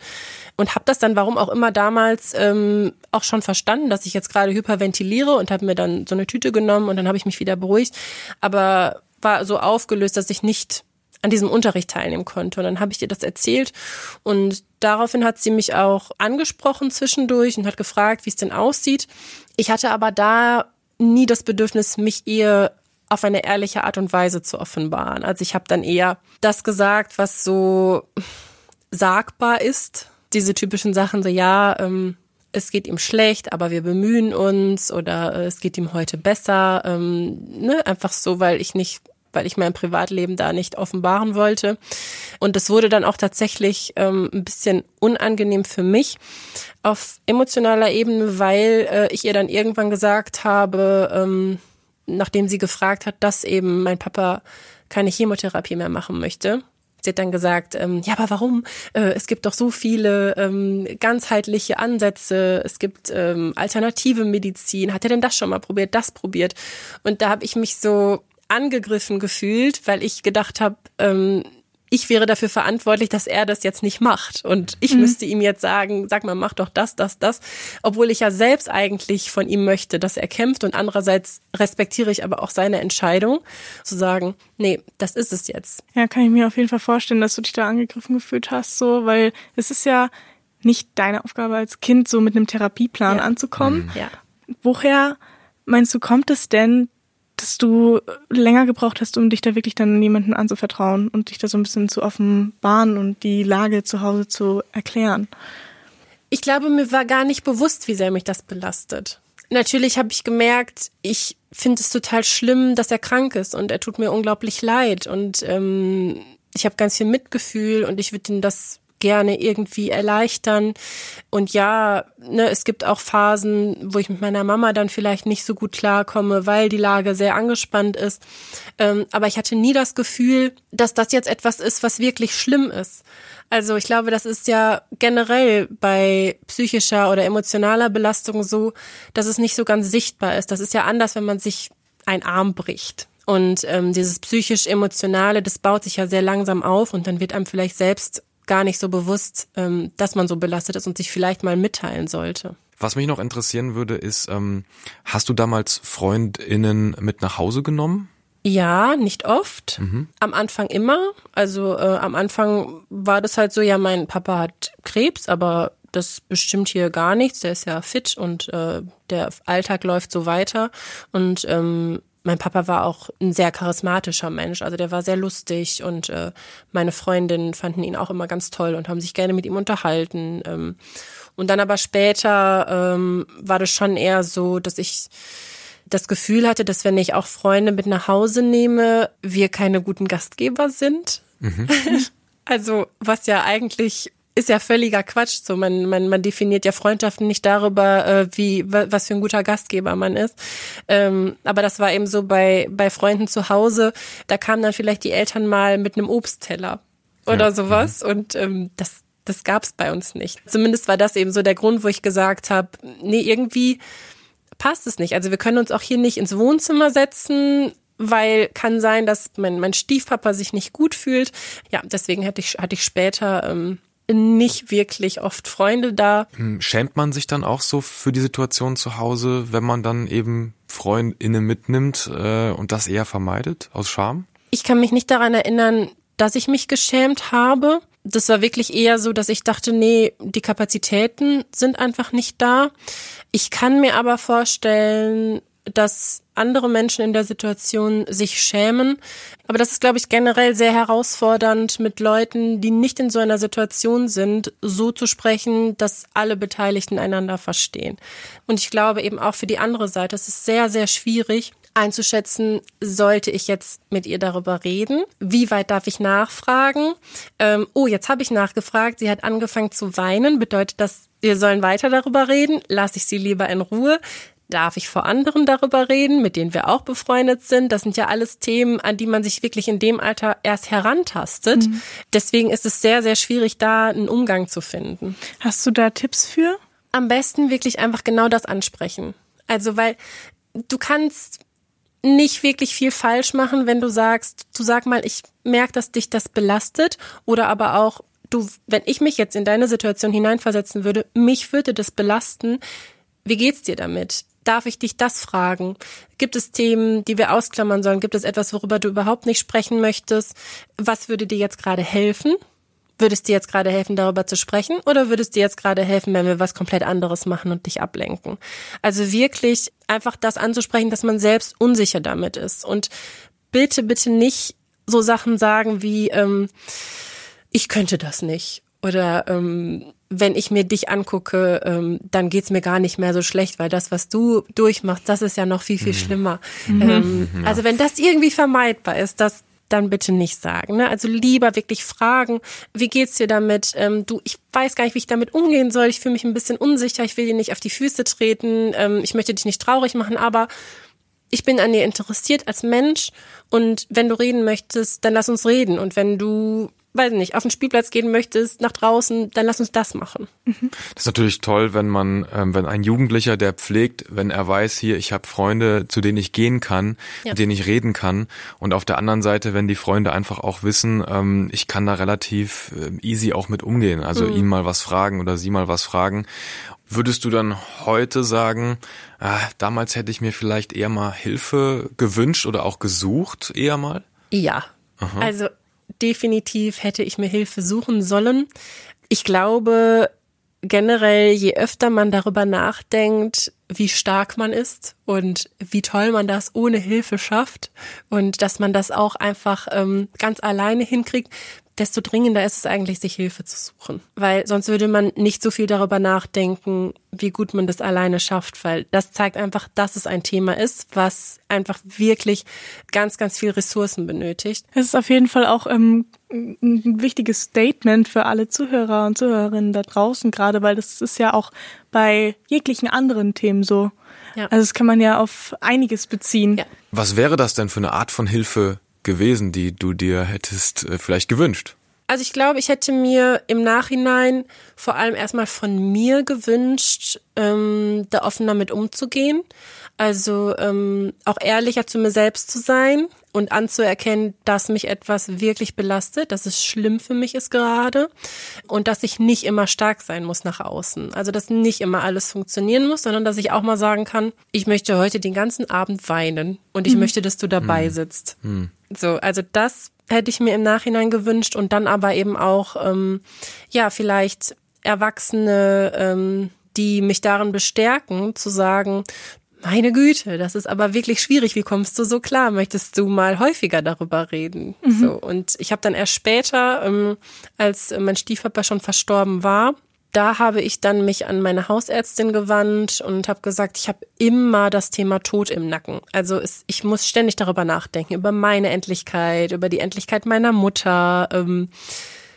und habe das dann, warum auch immer damals, ähm, auch schon verstanden, dass ich jetzt gerade hyperventiliere und habe mir dann so eine Tüte genommen und dann habe ich mich wieder beruhigt. Aber war so aufgelöst, dass ich nicht an diesem Unterricht teilnehmen konnte. Und dann habe ich ihr das erzählt und daraufhin hat sie mich auch angesprochen zwischendurch und hat gefragt, wie es denn aussieht. Ich hatte aber da nie das Bedürfnis, mich ihr auf eine ehrliche Art und Weise zu offenbaren. Also ich habe dann eher das gesagt, was so sagbar ist. Diese typischen Sachen, so ja, ähm, es geht ihm schlecht, aber wir bemühen uns oder äh, es geht ihm heute besser. Ähm, ne? Einfach so, weil ich nicht weil ich mein Privatleben da nicht offenbaren wollte. Und das wurde dann auch tatsächlich ähm, ein bisschen unangenehm für mich auf emotionaler Ebene, weil äh, ich ihr dann irgendwann gesagt habe, ähm, nachdem sie gefragt hat, dass eben mein Papa keine Chemotherapie mehr machen möchte. Sie hat dann gesagt, ähm, ja, aber warum? Äh, es gibt doch so viele ähm, ganzheitliche Ansätze, es gibt ähm, alternative Medizin. Hat er denn das schon mal probiert, das probiert? Und da habe ich mich so angegriffen gefühlt, weil ich gedacht habe, ähm, ich wäre dafür verantwortlich, dass er das jetzt nicht macht. Und ich mhm. müsste ihm jetzt sagen, sag mal, mach doch das, das, das. Obwohl ich ja selbst eigentlich von ihm möchte, dass er kämpft. Und andererseits respektiere ich aber auch seine Entscheidung, zu sagen, nee, das ist es jetzt. Ja, kann ich mir auf jeden Fall vorstellen, dass du dich da angegriffen gefühlt hast, so, weil es ist ja nicht deine Aufgabe als Kind, so mit einem Therapieplan ja. anzukommen. Mhm. Ja. Woher meinst du, kommt es denn, dass du länger gebraucht hast, um dich da wirklich dann jemanden anzuvertrauen und dich da so ein bisschen zu offenbaren und die Lage zu Hause zu erklären? Ich glaube, mir war gar nicht bewusst, wie sehr mich das belastet. Natürlich habe ich gemerkt, ich finde es total schlimm, dass er krank ist und er tut mir unglaublich leid und ähm, ich habe ganz viel Mitgefühl und ich würde ihm das gerne irgendwie erleichtern. Und ja, ne, es gibt auch Phasen, wo ich mit meiner Mama dann vielleicht nicht so gut klarkomme, weil die Lage sehr angespannt ist. Ähm, aber ich hatte nie das Gefühl, dass das jetzt etwas ist, was wirklich schlimm ist. Also ich glaube, das ist ja generell bei psychischer oder emotionaler Belastung so, dass es nicht so ganz sichtbar ist. Das ist ja anders, wenn man sich ein Arm bricht. Und ähm, dieses psychisch-emotionale, das baut sich ja sehr langsam auf und dann wird einem vielleicht selbst gar nicht so bewusst, ähm, dass man so belastet ist und sich vielleicht mal mitteilen sollte. Was mich noch interessieren würde, ist, ähm, hast du damals FreundInnen mit nach Hause genommen? Ja, nicht oft. Mhm. Am Anfang immer. Also äh, am Anfang war das halt so, ja, mein Papa hat Krebs, aber das bestimmt hier gar nichts. Der ist ja fit und äh, der Alltag läuft so weiter. Und ähm, mein Papa war auch ein sehr charismatischer Mensch. Also der war sehr lustig und äh, meine Freundinnen fanden ihn auch immer ganz toll und haben sich gerne mit ihm unterhalten. Ähm, und dann aber später ähm, war das schon eher so, dass ich das Gefühl hatte, dass wenn ich auch Freunde mit nach Hause nehme, wir keine guten Gastgeber sind. Mhm. Also was ja eigentlich ist ja völliger Quatsch. So man man man definiert ja Freundschaften nicht darüber, äh, wie was für ein guter Gastgeber man ist. Ähm, aber das war eben so bei bei Freunden zu Hause. Da kamen dann vielleicht die Eltern mal mit einem Obstteller oder ja. sowas mhm. und ähm, das das gab's bei uns nicht. Zumindest war das eben so der Grund, wo ich gesagt habe, nee irgendwie passt es nicht. Also wir können uns auch hier nicht ins Wohnzimmer setzen, weil kann sein, dass mein, mein Stiefpapa sich nicht gut fühlt. Ja, deswegen hatte ich, hatte ich später ähm, nicht wirklich oft Freunde da. Hm, schämt man sich dann auch so für die Situation zu Hause, wenn man dann eben Freundinnen mitnimmt äh, und das eher vermeidet aus Scham? Ich kann mich nicht daran erinnern, dass ich mich geschämt habe. Das war wirklich eher so, dass ich dachte, nee, die Kapazitäten sind einfach nicht da. Ich kann mir aber vorstellen, dass andere Menschen in der Situation sich schämen. Aber das ist, glaube ich, generell sehr herausfordernd, mit Leuten, die nicht in so einer Situation sind, so zu sprechen, dass alle Beteiligten einander verstehen. Und ich glaube eben auch für die andere Seite, es ist sehr, sehr schwierig, einzuschätzen, sollte ich jetzt mit ihr darüber reden? Wie weit darf ich nachfragen? Ähm, oh, jetzt habe ich nachgefragt, sie hat angefangen zu weinen. Bedeutet das, wir sollen weiter darüber reden? Lasse ich sie lieber in Ruhe? Darf ich vor anderen darüber reden, mit denen wir auch befreundet sind? Das sind ja alles Themen, an die man sich wirklich in dem Alter erst herantastet. Mhm. Deswegen ist es sehr, sehr schwierig, da einen Umgang zu finden. Hast du da Tipps für? Am besten wirklich einfach genau das ansprechen. Also, weil du kannst nicht wirklich viel falsch machen, wenn du sagst, du sag mal, ich merke, dass dich das belastet oder aber auch du, wenn ich mich jetzt in deine Situation hineinversetzen würde, mich würde das belasten. Wie geht's dir damit? Darf ich dich das fragen? Gibt es Themen, die wir ausklammern sollen? Gibt es etwas, worüber du überhaupt nicht sprechen möchtest? Was würde dir jetzt gerade helfen? Würde es dir jetzt gerade helfen, darüber zu sprechen? Oder würde es dir jetzt gerade helfen, wenn wir was komplett anderes machen und dich ablenken? Also wirklich einfach das anzusprechen, dass man selbst unsicher damit ist. Und bitte, bitte nicht so Sachen sagen wie, ähm, ich könnte das nicht. Oder ähm, wenn ich mir dich angucke, ähm, dann geht's mir gar nicht mehr so schlecht, weil das, was du durchmachst, das ist ja noch viel, viel mhm. schlimmer. Mhm. Ähm, ja. Also wenn das irgendwie vermeidbar ist, das, dann bitte nicht sagen. Ne? Also lieber wirklich fragen, wie geht's dir damit? Ähm, du, ich weiß gar nicht, wie ich damit umgehen soll. Ich fühle mich ein bisschen unsicher. Ich will dir nicht auf die Füße treten. Ähm, ich möchte dich nicht traurig machen, aber ich bin an dir interessiert als Mensch und wenn du reden möchtest, dann lass uns reden. Und wenn du weiß nicht, auf den Spielplatz gehen möchtest, nach draußen, dann lass uns das machen. Mhm. Das ist natürlich toll, wenn man, ähm, wenn ein Jugendlicher, der pflegt, wenn er weiß, hier, ich habe Freunde, zu denen ich gehen kann, ja. mit denen ich reden kann. Und auf der anderen Seite, wenn die Freunde einfach auch wissen, ähm, ich kann da relativ äh, easy auch mit umgehen. Also mhm. ihm mal was fragen oder sie mal was fragen. Würdest du dann heute sagen, ah, damals hätte ich mir vielleicht eher mal Hilfe gewünscht oder auch gesucht, eher mal? Ja. Aha. Also definitiv hätte ich mir Hilfe suchen sollen. Ich glaube, generell, je öfter man darüber nachdenkt, wie stark man ist und wie toll man das ohne Hilfe schafft und dass man das auch einfach ähm, ganz alleine hinkriegt, desto dringender ist es eigentlich, sich Hilfe zu suchen. Weil sonst würde man nicht so viel darüber nachdenken, wie gut man das alleine schafft, weil das zeigt einfach, dass es ein Thema ist, was einfach wirklich ganz, ganz viel Ressourcen benötigt. Es ist auf jeden Fall auch ähm, ein wichtiges Statement für alle Zuhörer und Zuhörerinnen da draußen, gerade weil das ist ja auch bei jeglichen anderen Themen so. Ja. Also das kann man ja auf einiges beziehen. Ja. Was wäre das denn für eine Art von Hilfe, gewesen, die du dir hättest äh, vielleicht gewünscht? Also ich glaube, ich hätte mir im Nachhinein vor allem erstmal von mir gewünscht, ähm, da offen damit umzugehen. Also ähm, auch ehrlicher zu mir selbst zu sein und anzuerkennen, dass mich etwas wirklich belastet, dass es schlimm für mich ist gerade und dass ich nicht immer stark sein muss nach außen. Also dass nicht immer alles funktionieren muss, sondern dass ich auch mal sagen kann, ich möchte heute den ganzen Abend weinen und ich mhm. möchte, dass du dabei mhm. sitzt. Mhm. So, also das hätte ich mir im Nachhinein gewünscht und dann aber eben auch, ähm, ja, vielleicht Erwachsene, ähm, die mich darin bestärken, zu sagen, meine Güte, das ist aber wirklich schwierig. Wie kommst du so klar? Möchtest du mal häufiger darüber reden? Mhm. So und ich habe dann erst später, ähm, als mein Stiefpapa schon verstorben war, da habe ich dann mich an meine Hausärztin gewandt und habe gesagt, ich habe immer das Thema Tod im Nacken. Also es, ich muss ständig darüber nachdenken, über meine Endlichkeit, über die Endlichkeit meiner Mutter, ähm,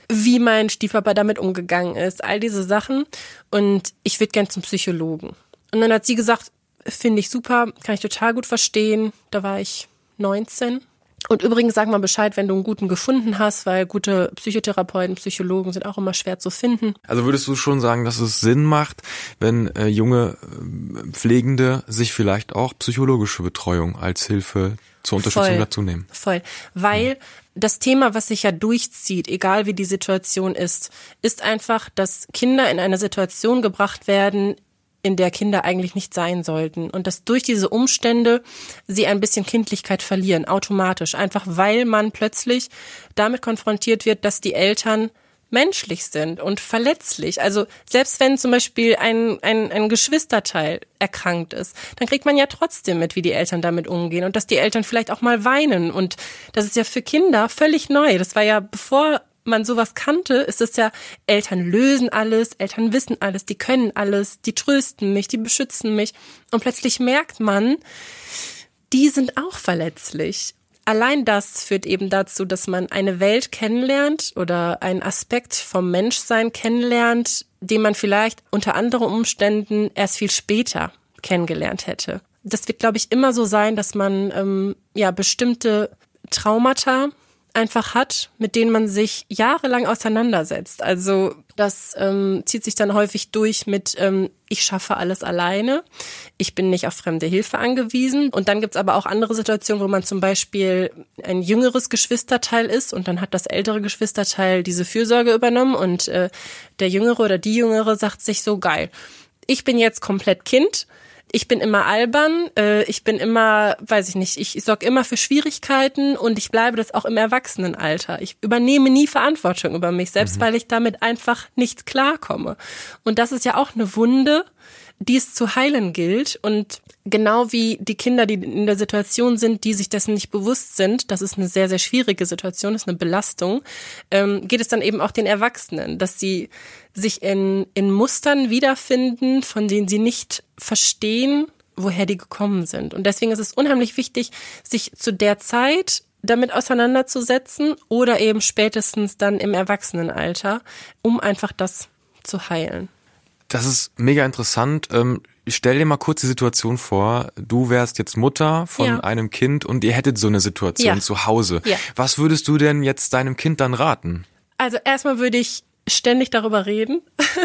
wie mein Stiefpapa damit umgegangen ist, all diese Sachen. Und ich würde gern zum Psychologen. Und dann hat sie gesagt, finde ich super, kann ich total gut verstehen. Da war ich 19 und übrigens sag mal Bescheid, wenn du einen guten gefunden hast, weil gute Psychotherapeuten, Psychologen sind auch immer schwer zu finden. Also würdest du schon sagen, dass es Sinn macht, wenn äh, junge äh, Pflegende sich vielleicht auch psychologische Betreuung als Hilfe zur Unterstützung voll, dazu nehmen? Voll, weil ja. das Thema, was sich ja durchzieht, egal wie die Situation ist, ist einfach, dass Kinder in eine Situation gebracht werden, in der Kinder eigentlich nicht sein sollten und dass durch diese Umstände sie ein bisschen Kindlichkeit verlieren, automatisch, einfach weil man plötzlich damit konfrontiert wird, dass die Eltern menschlich sind und verletzlich. Also selbst wenn zum Beispiel ein, ein, ein Geschwisterteil erkrankt ist, dann kriegt man ja trotzdem mit, wie die Eltern damit umgehen und dass die Eltern vielleicht auch mal weinen. Und das ist ja für Kinder völlig neu. Das war ja bevor man sowas kannte, ist es ja, Eltern lösen alles, Eltern wissen alles, die können alles, die trösten mich, die beschützen mich. Und plötzlich merkt man, die sind auch verletzlich. Allein das führt eben dazu, dass man eine Welt kennenlernt oder einen Aspekt vom Menschsein kennenlernt, den man vielleicht unter anderen Umständen erst viel später kennengelernt hätte. Das wird, glaube ich, immer so sein, dass man ähm, ja bestimmte Traumata einfach hat, mit denen man sich jahrelang auseinandersetzt. Also das ähm, zieht sich dann häufig durch mit, ähm, ich schaffe alles alleine, ich bin nicht auf fremde Hilfe angewiesen. Und dann gibt's aber auch andere Situationen, wo man zum Beispiel ein jüngeres Geschwisterteil ist und dann hat das ältere Geschwisterteil diese Fürsorge übernommen und äh, der Jüngere oder die Jüngere sagt sich so geil. Ich bin jetzt komplett Kind ich bin immer albern, äh, ich bin immer, weiß ich nicht, ich, sorge immer für Schwierigkeiten und ich bleibe das auch im Erwachsenenalter. Ich übernehme nie Verantwortung über mich selbst, mhm. weil ich damit einfach nicht klarkomme. Und das ist ja auch eine Wunde, die es zu heilen gilt. Und genau wie die Kinder, die in der Situation sind, die sich dessen nicht bewusst sind, das ist eine sehr, sehr schwierige Situation, ist eine Belastung, ähm, geht es dann eben auch den Erwachsenen, dass sie sich in, in Mustern wiederfinden, von denen sie nicht verstehen, woher die gekommen sind. Und deswegen ist es unheimlich wichtig, sich zu der Zeit damit auseinanderzusetzen oder eben spätestens dann im Erwachsenenalter, um einfach das zu heilen. Das ist mega interessant. Ähm, ich stell dir mal kurz die Situation vor. Du wärst jetzt Mutter von ja. einem Kind und ihr hättet so eine Situation ja. zu Hause. Ja. Was würdest du denn jetzt deinem Kind dann raten? Also erstmal würde ich ständig darüber reden,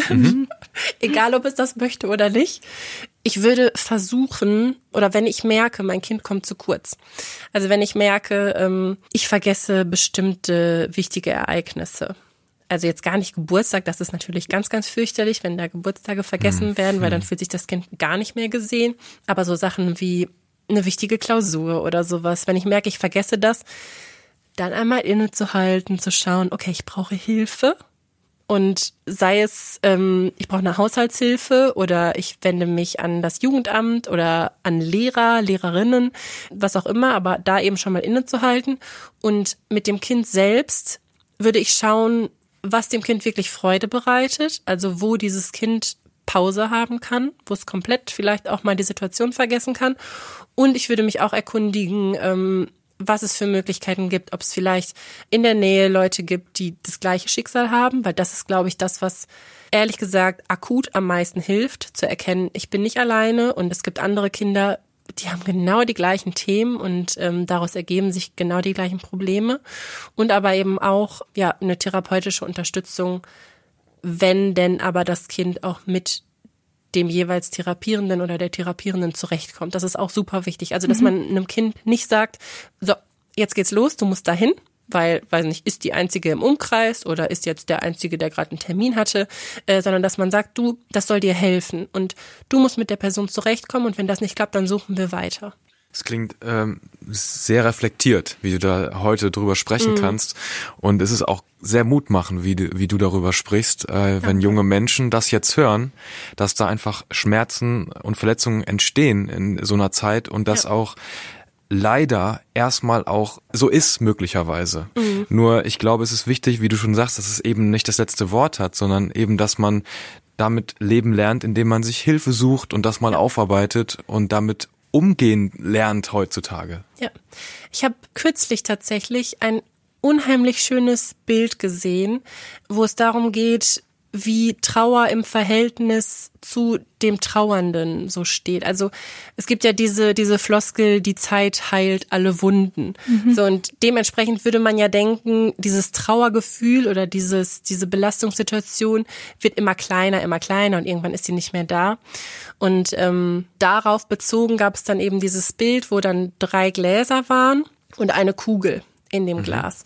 mhm. egal ob es das möchte oder nicht. Ich würde versuchen, oder wenn ich merke, mein Kind kommt zu kurz, also wenn ich merke, ähm, ich vergesse bestimmte wichtige Ereignisse, also jetzt gar nicht Geburtstag, das ist natürlich ganz, ganz fürchterlich, wenn da Geburtstage vergessen mhm. werden, weil dann mhm. fühlt sich das Kind gar nicht mehr gesehen. Aber so Sachen wie eine wichtige Klausur oder sowas, wenn ich merke, ich vergesse das, dann einmal innezuhalten, zu schauen, okay, ich brauche Hilfe Und sei es, ähm, ich brauche eine Haushaltshilfe oder ich wende mich an das Jugendamt oder an Lehrer, Lehrerinnen, was auch immer, aber da eben schon mal innezuhalten. Und mit dem Kind selbst würde ich schauen, was dem Kind wirklich Freude bereitet, also wo dieses Kind Pause haben kann, wo es komplett vielleicht auch mal die Situation vergessen kann. Und ich würde mich auch erkundigen, ähm, was es für Möglichkeiten gibt, ob es vielleicht in der Nähe Leute gibt, die das gleiche Schicksal haben, weil das ist, glaube ich, das, was ehrlich gesagt akut am meisten hilft, zu erkennen, ich bin nicht alleine und es gibt andere Kinder, die haben genau die gleichen Themen und ähm, daraus ergeben sich genau die gleichen Probleme und aber eben auch ja eine therapeutische Unterstützung, wenn denn aber das Kind auch mit dem jeweils Therapierenden oder der Therapierenden zurechtkommt. Das ist auch super wichtig. Also, dass mhm. man einem Kind nicht sagt, so, jetzt geht's los, du musst dahin, weil, weiß nicht, ist die einzige im Umkreis oder ist jetzt der einzige, der gerade einen Termin hatte, äh, sondern dass man sagt, du, das soll dir helfen und du musst mit der Person zurechtkommen und wenn das nicht klappt, dann suchen wir weiter. Es klingt ähm, sehr reflektiert, wie du da heute drüber sprechen mm. kannst. Und es ist auch sehr mutmachend, wie du, wie du darüber sprichst, äh, wenn junge Menschen das jetzt hören, dass da einfach Schmerzen und Verletzungen entstehen in so einer Zeit und das ja. auch leider erstmal auch so ist möglicherweise. Mhm. Nur ich glaube, es ist wichtig, wie du schon sagst, dass es eben nicht das letzte Wort hat, sondern eben, dass man damit leben lernt, indem man sich Hilfe sucht und das mal ja. aufarbeitet und damit umgehen lernt heutzutage. Ja, ich habe kürzlich tatsächlich ein unheimlich schönes Bild gesehen, wo es darum geht, wie Trauer im Verhältnis zu dem Trauernden so steht. Also es gibt ja diese, diese Floskel, die Zeit heilt alle Wunden. Mhm. So, und dementsprechend würde man ja denken, dieses Trauergefühl oder dieses, diese Belastungssituation wird immer kleiner, immer kleiner und irgendwann ist sie nicht mehr da. Und ähm, darauf bezogen gab es dann eben dieses Bild, wo dann drei Gläser waren und eine Kugel in dem mhm. Glas.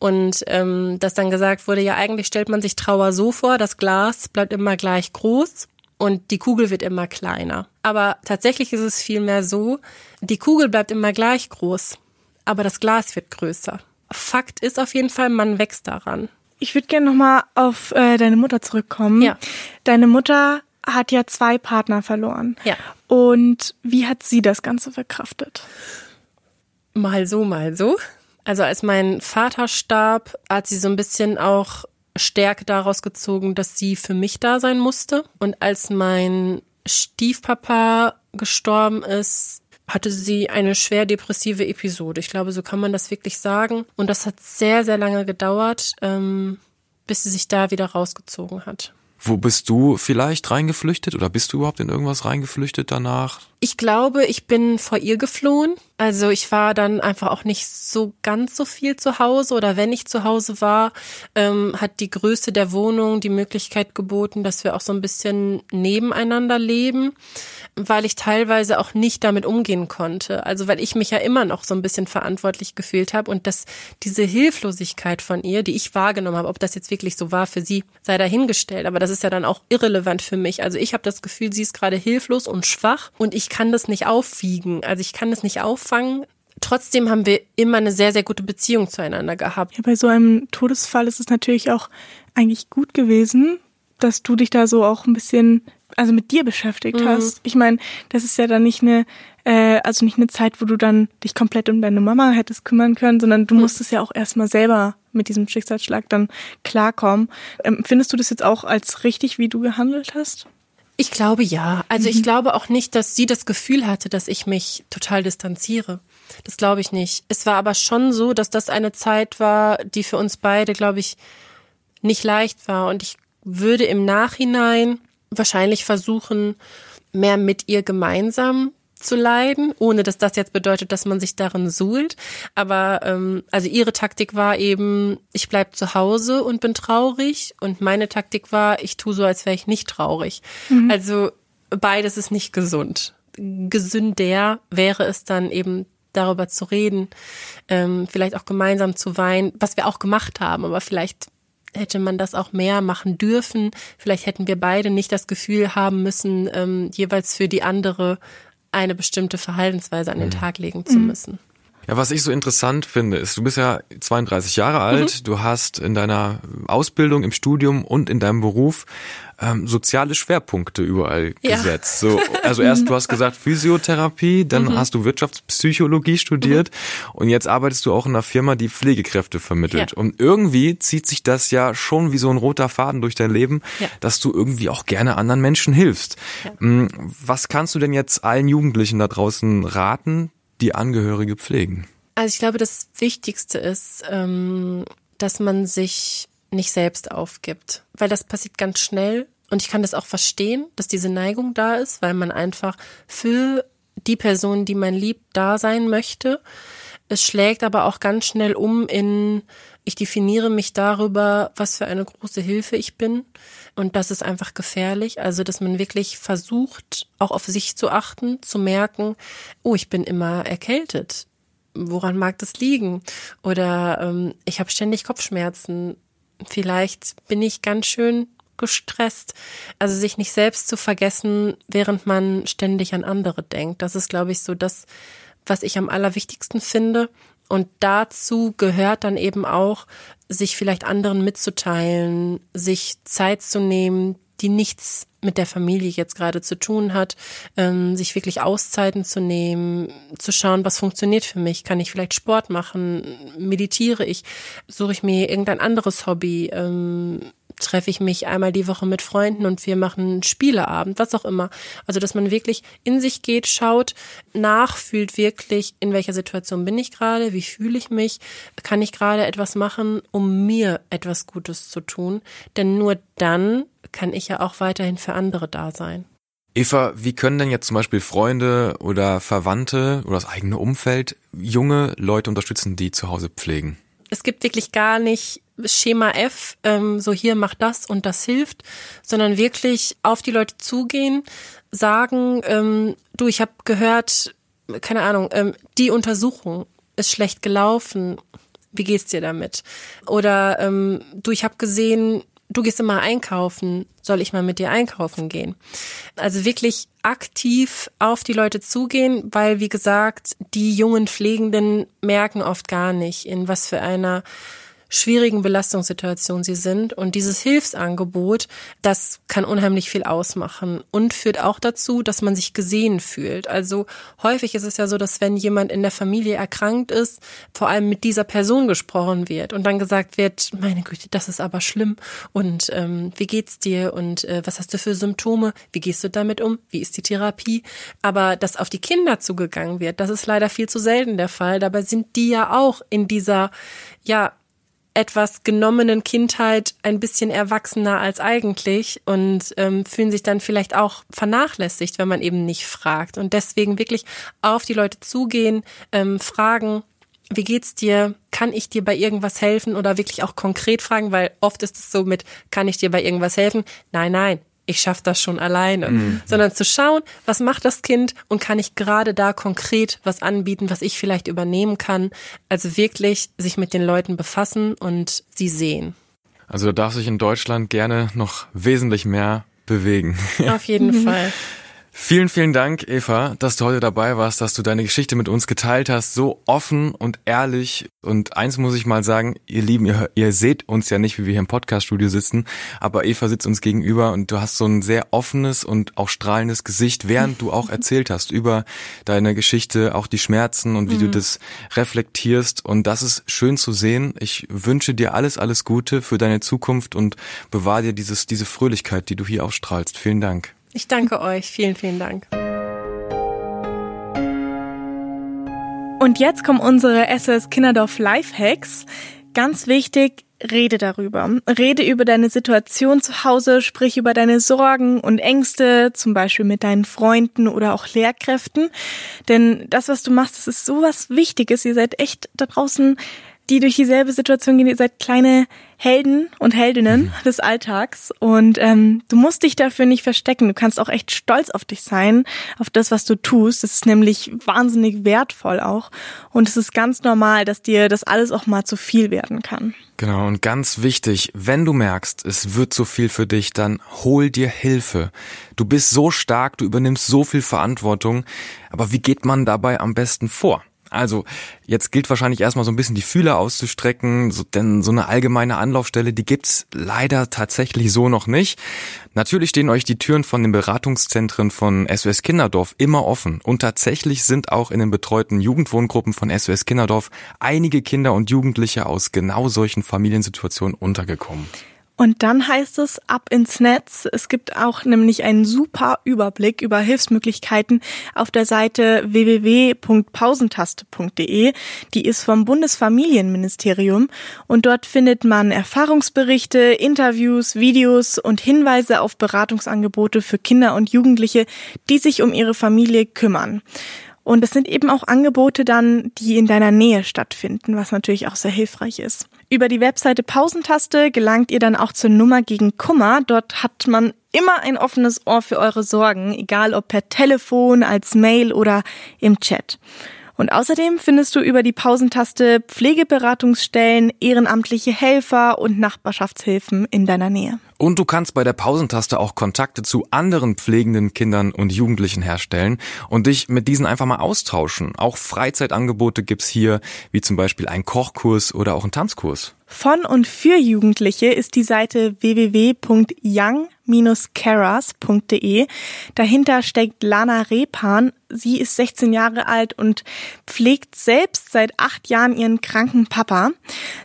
Und ähm, dass dann gesagt wurde, ja eigentlich stellt man sich Trauer so vor, das Glas bleibt immer gleich groß und die Kugel wird immer kleiner. Aber tatsächlich ist es vielmehr so, die Kugel bleibt immer gleich groß, aber das Glas wird größer. Fakt ist auf jeden Fall, man wächst daran. Ich würde gerne nochmal auf äh, deine Mutter zurückkommen. Ja. Deine Mutter hat ja zwei Partner verloren. Ja. Und wie hat sie das Ganze verkraftet? Mal so, mal so. Also als mein Vater starb, hat sie so ein bisschen auch Stärke daraus gezogen, dass sie für mich da sein musste. Und als mein Stiefpapa gestorben ist, hatte sie eine schwer depressive Episode. Ich glaube, so kann man das wirklich sagen. Und das hat sehr, sehr lange gedauert, ähm, bis sie sich da wieder rausgezogen hat. Wo bist du vielleicht reingeflüchtet oder bist du überhaupt in irgendwas reingeflüchtet danach? Ich glaube, ich bin vor ihr geflohen. Also ich war dann einfach auch nicht so ganz so viel zu Hause oder wenn ich zu Hause war, ähm, hat die Größe der Wohnung die Möglichkeit geboten, dass wir auch so ein bisschen nebeneinander leben weil ich teilweise auch nicht damit umgehen konnte. Also weil ich mich ja immer noch so ein bisschen verantwortlich gefühlt habe und dass diese Hilflosigkeit von ihr, die ich wahrgenommen habe, ob das jetzt wirklich so war für sie, sei dahingestellt. Aber das ist ja dann auch irrelevant für mich. Also ich habe das Gefühl, sie ist gerade hilflos und schwach und ich kann das nicht aufwiegen. Also ich kann das nicht auffangen. Trotzdem haben wir immer eine sehr, sehr gute Beziehung zueinander gehabt. Ja, bei so einem Todesfall ist es natürlich auch eigentlich gut gewesen, dass du dich da so auch ein bisschen also mit dir beschäftigt mhm. hast. Ich meine, das ist ja dann nicht eine, äh, also nicht eine Zeit, wo du dann dich komplett um deine Mama hättest kümmern können, sondern du mhm. musstest ja auch erstmal selber mit diesem Schicksalsschlag dann klarkommen. Ähm, findest du das jetzt auch als richtig, wie du gehandelt hast? Ich glaube ja. Also mhm. ich glaube auch nicht, dass sie das Gefühl hatte, dass ich mich total distanziere. Das glaube ich nicht. Es war aber schon so, dass das eine Zeit war, die für uns beide, glaube ich, nicht leicht war. Und ich würde im Nachhinein wahrscheinlich versuchen, mehr mit ihr gemeinsam zu leiden, ohne dass das jetzt bedeutet, dass man sich darin suhlt. Aber ähm, also ihre Taktik war eben, ich bleib zu Hause und bin traurig. Und meine Taktik war, ich tue so, als wäre ich nicht traurig. Mhm. Also beides ist nicht gesund. Gesünder wäre es dann eben darüber zu reden, ähm, vielleicht auch gemeinsam zu weinen, was wir auch gemacht haben, aber vielleicht hätte man das auch mehr machen dürfen. Vielleicht hätten wir beide nicht das Gefühl haben müssen, ähm, jeweils für die andere eine bestimmte Verhaltensweise an den mhm. Tag legen zu mhm. müssen. Ja, was ich so interessant finde, ist, du bist ja 32 Jahre alt, mhm. du hast in deiner Ausbildung, im Studium und in deinem Beruf ähm, soziale Schwerpunkte überall ja. gesetzt. So, also erst du hast gesagt Physiotherapie, dann mhm. hast du Wirtschaftspsychologie studiert mhm. und jetzt arbeitest du auch in einer Firma, die Pflegekräfte vermittelt. Ja. Und irgendwie zieht sich das ja schon wie so ein roter Faden durch dein Leben, ja. dass du irgendwie auch gerne anderen Menschen hilfst. Mm, was kannst du denn jetzt allen Jugendlichen da draußen raten, die Angehörige pflegen? Also ich glaube, das Wichtigste ist, ähm, dass man sich nicht selbst aufgibt, weil das passiert ganz schnell und ich kann das auch verstehen, dass diese Neigung da ist, weil man einfach für die Person, die man liebt, da sein möchte. Es schlägt aber auch ganz schnell um in, ich definiere mich darüber, was für eine große Hilfe ich bin. Und das ist einfach gefährlich. Also, dass man wirklich versucht, auch auf sich zu achten, zu merken, oh, ich bin immer erkältet. Woran mag das liegen? Oder ähm, ich habe ständig Kopfschmerzen vielleicht bin ich ganz schön gestresst. Also sich nicht selbst zu vergessen, während man ständig an andere denkt. Das ist, glaube ich, so das, was ich am allerwichtigsten finde. Und dazu gehört dann eben auch, sich vielleicht anderen mitzuteilen, sich Zeit zu nehmen, die nichts mit der Familie jetzt gerade zu tun hat, ähm, sich wirklich Auszeiten zu nehmen, zu schauen, was funktioniert für mich. Kann ich vielleicht Sport machen? Meditiere ich? Suche ich mir irgendein anderes Hobby? Ähm, treffe ich mich einmal die Woche mit Freunden und wir machen einen Spieleabend, was auch immer. Also, dass man wirklich in sich geht, schaut, nachfühlt wirklich, in welcher Situation bin ich gerade, wie fühle ich mich, kann ich gerade etwas machen, um mir etwas Gutes zu tun. Denn nur dann kann ich ja auch weiterhin für andere da sein. Eva, wie können denn jetzt zum Beispiel Freunde oder Verwandte oder das eigene Umfeld junge Leute unterstützen, die zu Hause pflegen? Es gibt wirklich gar nicht Schema F, ähm, so hier macht das und das hilft, sondern wirklich auf die Leute zugehen, sagen, ähm, du, ich habe gehört, keine Ahnung, ähm, die Untersuchung ist schlecht gelaufen. Wie geht's dir damit? Oder ähm, du, ich habe gesehen, du gehst immer einkaufen, soll ich mal mit dir einkaufen gehen? Also wirklich aktiv auf die Leute zugehen, weil wie gesagt, die jungen Pflegenden merken oft gar nicht, in was für einer schwierigen Belastungssituation sie sind. Und dieses Hilfsangebot, das kann unheimlich viel ausmachen und führt auch dazu, dass man sich gesehen fühlt. Also häufig ist es ja so, dass wenn jemand in der Familie erkrankt ist, vor allem mit dieser Person gesprochen wird und dann gesagt wird, meine Güte, das ist aber schlimm und ähm, wie geht's dir und äh, was hast du für Symptome? Wie gehst du damit um? Wie ist die Therapie? Aber dass auf die Kinder zugegangen wird, das ist leider viel zu selten der Fall. Dabei sind die ja auch in dieser ja etwas genommenen Kindheit ein bisschen erwachsener als eigentlich und ähm, fühlen sich dann vielleicht auch vernachlässigt, wenn man eben nicht fragt. Und deswegen wirklich auf die Leute zugehen, ähm, fragen, wie geht's dir? Kann ich dir bei irgendwas helfen? Oder wirklich auch konkret fragen, weil oft ist es so mit, kann ich dir bei irgendwas helfen? Nein, nein, ich schaffe das schon alleine, mhm. sondern zu schauen, was macht das Kind und kann ich gerade da konkret was anbieten, was ich vielleicht übernehmen kann. Also wirklich sich mit den Leuten befassen und sie sehen. Also da darf sich in Deutschland gerne noch wesentlich mehr bewegen. Auf jeden Fall. Vielen, vielen Dank, Eva, dass du heute dabei warst, dass du deine Geschichte mit uns geteilt hast, so offen und ehrlich. Und eins muss ich mal sagen, ihr Lieben, ihr, ihr seht uns ja nicht, wie wir hier im Podcaststudio sitzen, aber Eva sitzt uns gegenüber und du hast so ein sehr offenes und auch strahlendes Gesicht, während du auch erzählt hast über deine Geschichte, auch die Schmerzen und wie mhm. du das reflektierst. Und das ist schön zu sehen. Ich wünsche dir alles, alles Gute für deine Zukunft und bewahre dir dieses, diese Fröhlichkeit, die du hier ausstrahlst. Vielen Dank. Ich danke euch. Vielen, vielen Dank. Und jetzt kommen unsere SS Kinderdorf Lifehacks. Ganz wichtig, rede darüber. Rede über deine Situation zu Hause, sprich über deine Sorgen und Ängste, zum Beispiel mit deinen Freunden oder auch Lehrkräften. Denn das, was du machst, das ist sowas Wichtiges. Ihr seid echt da draußen die durch dieselbe Situation gehen. Ihr seid kleine Helden und Heldinnen mhm. des Alltags und ähm, du musst dich dafür nicht verstecken. Du kannst auch echt stolz auf dich sein, auf das, was du tust. Das ist nämlich wahnsinnig wertvoll auch und es ist ganz normal, dass dir das alles auch mal zu viel werden kann. Genau, und ganz wichtig, wenn du merkst, es wird zu viel für dich, dann hol dir Hilfe. Du bist so stark, du übernimmst so viel Verantwortung, aber wie geht man dabei am besten vor? Also, jetzt gilt wahrscheinlich erstmal so ein bisschen die Fühler auszustrecken, so, denn so eine allgemeine Anlaufstelle, die gibt's leider tatsächlich so noch nicht. Natürlich stehen euch die Türen von den Beratungszentren von SOS Kinderdorf immer offen und tatsächlich sind auch in den betreuten Jugendwohngruppen von SOS Kinderdorf einige Kinder und Jugendliche aus genau solchen Familiensituationen untergekommen. Und dann heißt es ab ins Netz. Es gibt auch nämlich einen super Überblick über Hilfsmöglichkeiten auf der Seite www.pausentaste.de. Die ist vom Bundesfamilienministerium und dort findet man Erfahrungsberichte, Interviews, Videos und Hinweise auf Beratungsangebote für Kinder und Jugendliche, die sich um ihre Familie kümmern. Und es sind eben auch Angebote dann, die in deiner Nähe stattfinden, was natürlich auch sehr hilfreich ist. Über die Webseite Pausentaste gelangt ihr dann auch zur Nummer gegen Kummer. Dort hat man immer ein offenes Ohr für eure Sorgen, egal ob per Telefon, als Mail oder im Chat. Und außerdem findest du über die Pausentaste Pflegeberatungsstellen, ehrenamtliche Helfer und Nachbarschaftshilfen in deiner Nähe. Und du kannst bei der Pausentaste auch Kontakte zu anderen pflegenden Kindern und Jugendlichen herstellen und dich mit diesen einfach mal austauschen. Auch Freizeitangebote gibt's hier, wie zum Beispiel ein Kochkurs oder auch ein Tanzkurs. Von und für Jugendliche ist die Seite www.young-caras.de. Dahinter steckt Lana Repan. Sie ist 16 Jahre alt und pflegt selbst seit acht Jahren ihren kranken Papa.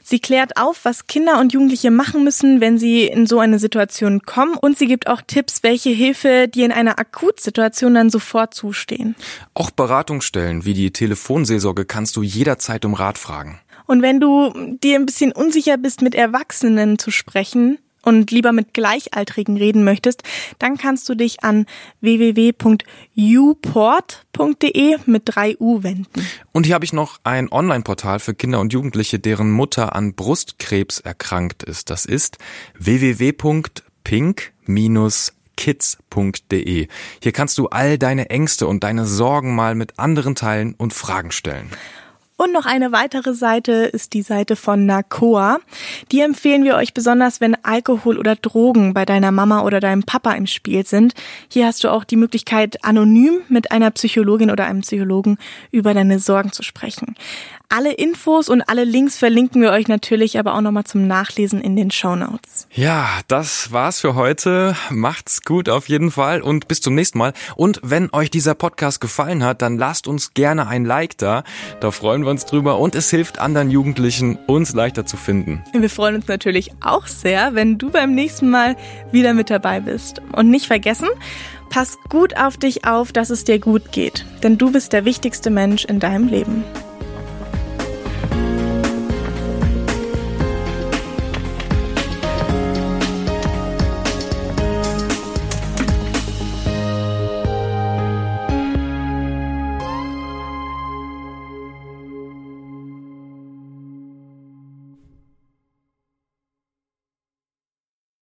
Sie klärt auf, was Kinder und Jugendliche machen müssen, wenn sie in so eine Situation kommen und sie gibt auch Tipps, welche Hilfe dir in einer Akutsituation dann sofort zustehen. Auch Beratungsstellen wie die Telefonseelsorge kannst du jederzeit um Rat fragen. Und wenn du dir ein bisschen unsicher bist, mit Erwachsenen zu sprechen, und lieber mit Gleichaltrigen reden möchtest, dann kannst du dich an www.uport.de mit 3 U wenden. Und hier habe ich noch ein Online-Portal für Kinder und Jugendliche, deren Mutter an Brustkrebs erkrankt ist. Das ist www.pink-kids.de. Hier kannst du all deine Ängste und deine Sorgen mal mit anderen teilen und Fragen stellen. Und noch eine weitere Seite ist die Seite von Nakoa. Die empfehlen wir euch besonders, wenn Alkohol oder Drogen bei deiner Mama oder deinem Papa im Spiel sind. Hier hast du auch die Möglichkeit, anonym mit einer Psychologin oder einem Psychologen über deine Sorgen zu sprechen. Alle Infos und alle Links verlinken wir euch natürlich aber auch nochmal zum Nachlesen in den Show Notes. Ja, das war's für heute. Macht's gut auf jeden Fall und bis zum nächsten Mal. Und wenn euch dieser Podcast gefallen hat, dann lasst uns gerne ein Like da. Da freuen wir uns drüber und es hilft anderen Jugendlichen, uns leichter zu finden. Wir freuen uns natürlich auch sehr, wenn du beim nächsten Mal wieder mit dabei bist. Und nicht vergessen, pass gut auf dich auf, dass es dir gut geht. Denn du bist der wichtigste Mensch in deinem Leben.